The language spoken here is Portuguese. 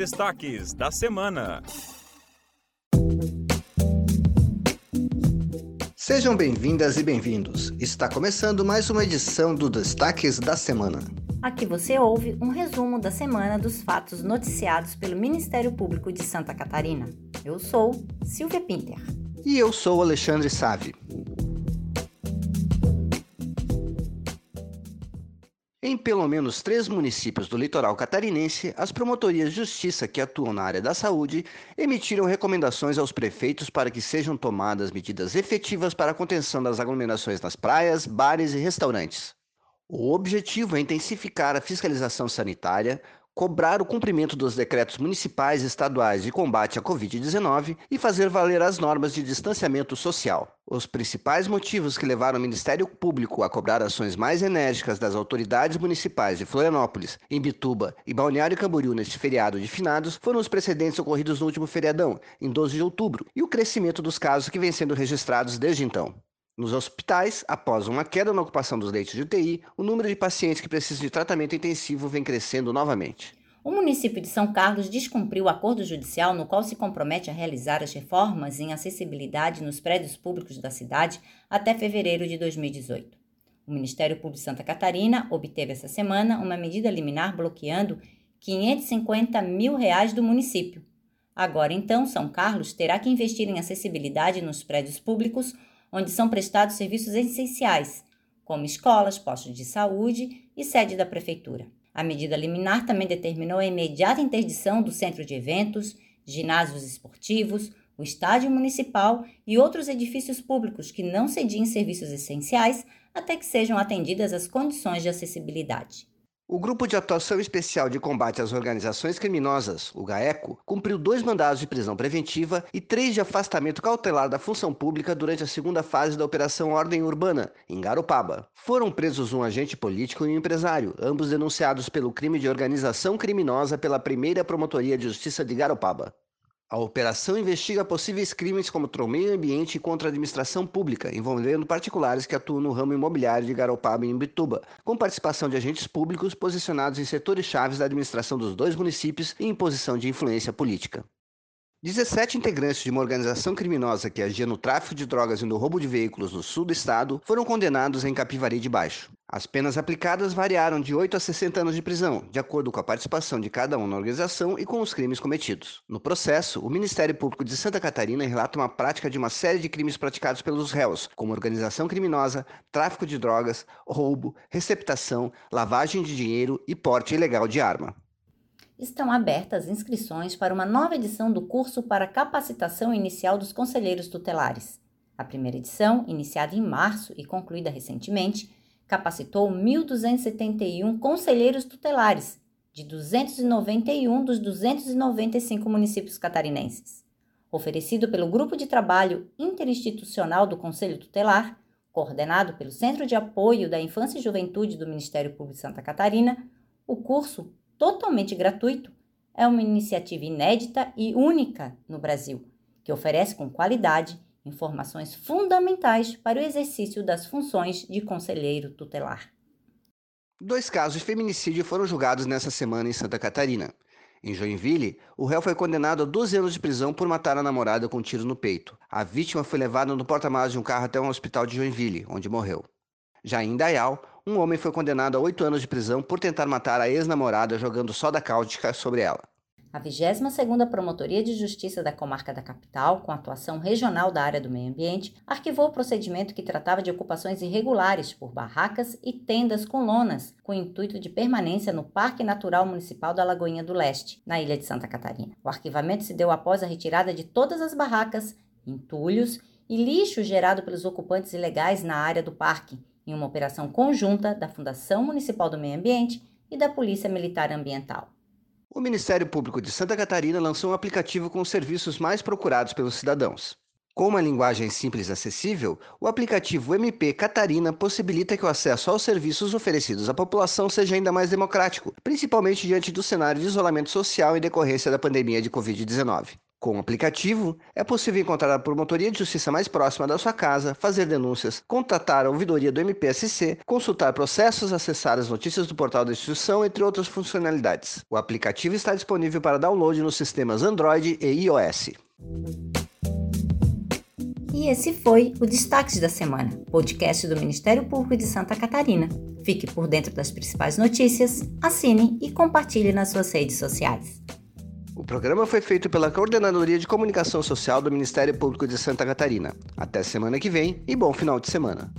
destaques da semana. Sejam bem-vindas e bem-vindos. Está começando mais uma edição do Destaques da Semana. Aqui você ouve um resumo da semana dos fatos noticiados pelo Ministério Público de Santa Catarina. Eu sou Silvia Pinter. E eu sou Alexandre Save. Em pelo menos três municípios do litoral catarinense, as promotorias de justiça que atuam na área da saúde emitiram recomendações aos prefeitos para que sejam tomadas medidas efetivas para a contenção das aglomerações nas praias, bares e restaurantes. O objetivo é intensificar a fiscalização sanitária, cobrar o cumprimento dos decretos municipais e estaduais de combate à Covid-19 e fazer valer as normas de distanciamento social. Os principais motivos que levaram o Ministério Público a cobrar ações mais enérgicas das autoridades municipais de Florianópolis, Imbituba e Balneário Camboriú neste feriado de finados foram os precedentes ocorridos no último feriadão, em 12 de outubro, e o crescimento dos casos que vem sendo registrados desde então. Nos hospitais, após uma queda na ocupação dos leitos de UTI, o número de pacientes que precisam de tratamento intensivo vem crescendo novamente. O município de São Carlos descumpriu o acordo judicial no qual se compromete a realizar as reformas em acessibilidade nos prédios públicos da cidade até fevereiro de 2018. O Ministério Público de Santa Catarina obteve essa semana uma medida liminar bloqueando 550 mil reais do município. Agora, então, São Carlos terá que investir em acessibilidade nos prédios públicos onde são prestados serviços essenciais, como escolas, postos de saúde e sede da prefeitura. A medida liminar também determinou a imediata interdição do centro de eventos, ginásios esportivos, o estádio municipal e outros edifícios públicos que não cediem serviços essenciais até que sejam atendidas as condições de acessibilidade. O Grupo de Atuação Especial de Combate às Organizações Criminosas, o GAECO, cumpriu dois mandados de prisão preventiva e três de afastamento cautelar da função pública durante a segunda fase da Operação Ordem Urbana, em Garopaba. Foram presos um agente político e um empresário, ambos denunciados pelo crime de organização criminosa pela primeira Promotoria de Justiça de Garopaba. A operação investiga possíveis crimes contra o meio ambiente e contra a administração pública, envolvendo particulares que atuam no ramo imobiliário de Garopaba e Imbituba, com participação de agentes públicos posicionados em setores chaves da administração dos dois municípios e em posição de influência política. 17 integrantes de uma organização criminosa que agia no tráfico de drogas e no roubo de veículos no sul do estado foram condenados em Capivari de Baixo. As penas aplicadas variaram de 8 a 60 anos de prisão, de acordo com a participação de cada um na organização e com os crimes cometidos. No processo, o Ministério Público de Santa Catarina relata uma prática de uma série de crimes praticados pelos réus, como organização criminosa, tráfico de drogas, roubo, receptação, lavagem de dinheiro e porte ilegal de arma estão abertas inscrições para uma nova edição do curso para capacitação inicial dos conselheiros tutelares. A primeira edição, iniciada em março e concluída recentemente, capacitou 1.271 conselheiros tutelares, de 291 dos 295 municípios catarinenses. Oferecido pelo Grupo de Trabalho Interinstitucional do Conselho Tutelar, coordenado pelo Centro de Apoio da Infância e Juventude do Ministério Público de Santa Catarina, o curso totalmente gratuito, é uma iniciativa inédita e única no Brasil, que oferece com qualidade informações fundamentais para o exercício das funções de conselheiro tutelar. Dois casos de feminicídio foram julgados nessa semana em Santa Catarina. Em Joinville, o réu foi condenado a 12 anos de prisão por matar a namorada com um tiro no peito. A vítima foi levada no porta-malas de um carro até um hospital de Joinville, onde morreu. Já em Dayal, um homem foi condenado a oito anos de prisão por tentar matar a ex-namorada jogando soda cáustica sobre ela. A 22ª Promotoria de Justiça da Comarca da Capital, com atuação regional da área do meio ambiente, arquivou o procedimento que tratava de ocupações irregulares por barracas e tendas com lonas, com intuito de permanência no Parque Natural Municipal da Lagoinha do Leste, na ilha de Santa Catarina. O arquivamento se deu após a retirada de todas as barracas, entulhos e lixo gerado pelos ocupantes ilegais na área do parque, em uma operação conjunta da Fundação Municipal do Meio Ambiente e da Polícia Militar Ambiental. O Ministério Público de Santa Catarina lançou um aplicativo com os serviços mais procurados pelos cidadãos. Com uma linguagem simples e acessível, o aplicativo MP Catarina possibilita que o acesso aos serviços oferecidos à população seja ainda mais democrático, principalmente diante do cenário de isolamento social em decorrência da pandemia de Covid-19. Com o aplicativo, é possível encontrar a promotoria de justiça mais próxima da sua casa, fazer denúncias, contatar a ouvidoria do MPSC, consultar processos, acessar as notícias do portal da instituição, entre outras funcionalidades. O aplicativo está disponível para download nos sistemas Android e iOS. E esse foi o Destaques da Semana, podcast do Ministério Público de Santa Catarina. Fique por dentro das principais notícias, assine e compartilhe nas suas redes sociais. O programa foi feito pela Coordenadoria de Comunicação Social do Ministério Público de Santa Catarina. Até semana que vem e bom final de semana.